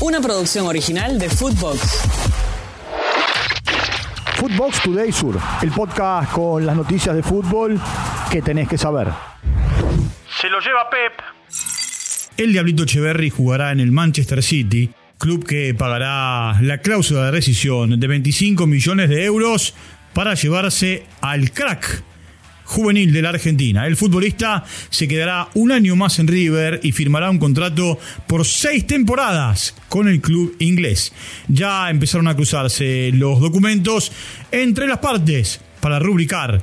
Una producción original de Footbox. Footbox Today Sur, el podcast con las noticias de fútbol que tenés que saber. Se lo lleva Pep. El Diablito Echeverry jugará en el Manchester City, club que pagará la cláusula de rescisión de 25 millones de euros para llevarse al crack juvenil de la Argentina. El futbolista se quedará un año más en River y firmará un contrato por seis temporadas con el club inglés. Ya empezaron a cruzarse los documentos entre las partes para rubricar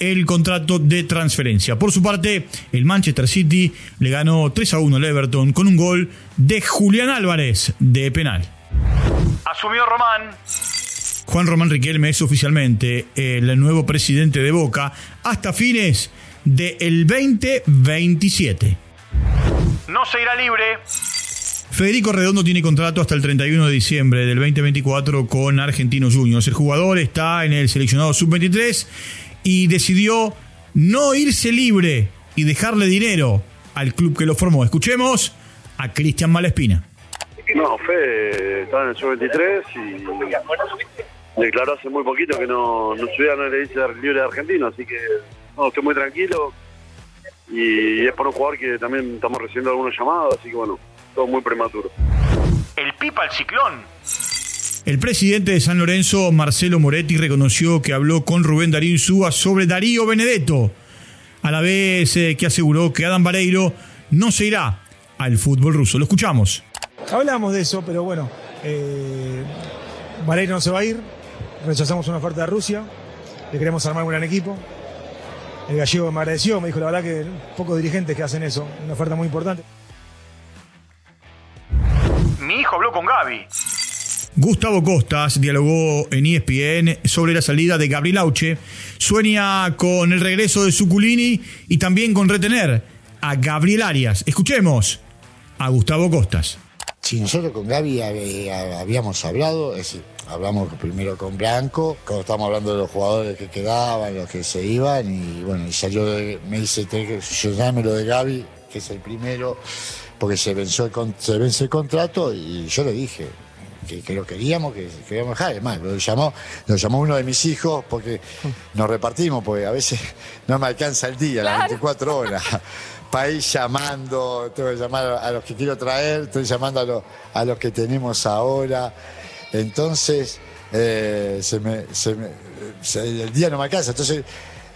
el contrato de transferencia. Por su parte, el Manchester City le ganó 3 a 1 al Everton con un gol de Julián Álvarez de penal. Asumió Román. Juan Román Riquelme es oficialmente el nuevo presidente de Boca hasta fines del 2027. No se irá libre. Federico Redondo tiene contrato hasta el 31 de diciembre del 2024 con Argentinos Juniors. El jugador está en el seleccionado sub-23 y decidió no irse libre y dejarle dinero al club que lo formó. Escuchemos a Cristian Malespina. No, Fede está en el sub-23 y declaró hace muy poquito que no, no subía no le dice libre de argentino, así que no, estoy muy tranquilo y es por un jugador que también estamos recibiendo algunos llamados, así que bueno, todo muy prematuro. El pipa al ciclón. El presidente de San Lorenzo, Marcelo Moretti, reconoció que habló con Rubén Darío Insúa sobre Darío Benedetto, a la vez eh, que aseguró que Adam Vareiro no se irá al fútbol ruso. Lo escuchamos. Hablamos de eso, pero bueno, eh, Vareiro no se va a ir, rechazamos una oferta de Rusia, le queremos armar un gran equipo. El gallego me agradeció, me dijo la verdad que pocos dirigentes que hacen eso, una oferta muy importante. Mi hijo habló con Gaby. Gustavo Costas dialogó en ESPN sobre la salida de Gabriel Auche. Sueña con el regreso de Suculini y también con retener a Gabriel Arias. Escuchemos a Gustavo Costas. Si nosotros con Gaby eh, habíamos hablado, es decir, hablamos primero con Blanco, cuando estábamos hablando de los jugadores que quedaban, los que se iban, y bueno, y salió, de- me dice, tenés que lo de Gaby, que es el primero, porque se, venció el, se vence el contrato, y yo le dije que, que lo queríamos, que queríamos dejar, además, lo llamó, lo llamó uno de mis hijos, porque nos repartimos, porque a veces no me alcanza el día, las 24 horas. para ir llamando, tengo que llamar a los que quiero traer, estoy llamando a, los- a los que tenemos ahora. Entonces, eh, se me, se me- se- el día no me alcanza. Entonces,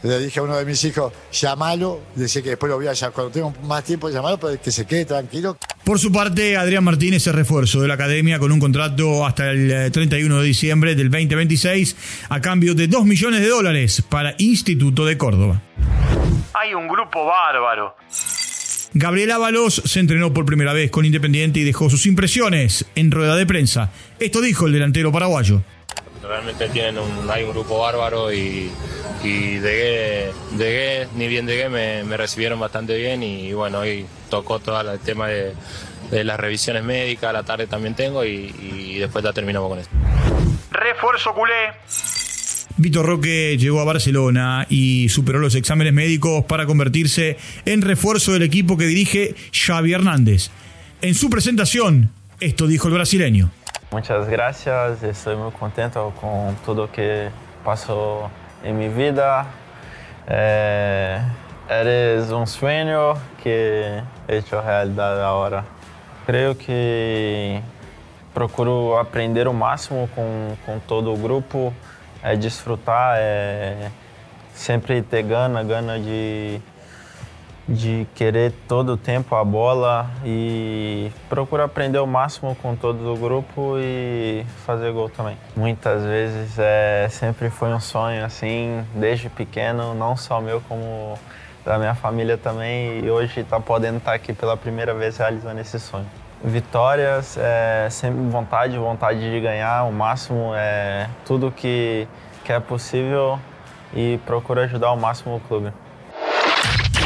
le dije a uno de mis hijos, llamalo, decía que después lo voy a llamar, cuando tengo más tiempo, llamarlo, para que se quede tranquilo. Por su parte, Adrián Martínez es refuerzo de la academia con un contrato hasta el eh, 31 de diciembre del 2026 a cambio de 2 millones de dólares para Instituto de Córdoba. Hay un grupo bárbaro. Gabriel Ábalos se entrenó por primera vez con Independiente y dejó sus impresiones en rueda de prensa. Esto dijo el delantero paraguayo. Realmente tienen un, hay un grupo bárbaro y, y de Gué, ni bien de me, me recibieron bastante bien y bueno, hoy tocó todo el tema de, de las revisiones médicas, a la tarde también tengo y, y después ya terminamos con esto. Refuerzo culé. Vitor Roque llegó a Barcelona y superó los exámenes médicos para convertirse en refuerzo del equipo que dirige Xavi Hernández. En su presentación, esto dijo el brasileño. Muchas gracias, estoy muy contento con todo que pasó en mi vida. Eh, eres un sueño que he hecho realidad ahora. Creo que procuro aprender o máximo com, com todo o grupo, é desfrutar, é sempre ter gana, gana de, de querer todo o tempo a bola e procuro aprender o máximo com todo o grupo e fazer gol também. Muitas vezes é, sempre foi um sonho assim, desde pequeno, não só meu como da minha família também e hoje está podendo estar aqui pela primeira vez realizando esse sonho. Vitórias, é, sempre vontade, vontade de ganhar o máximo, é tudo que, que é possível e procuro ajudar ao máximo o clube.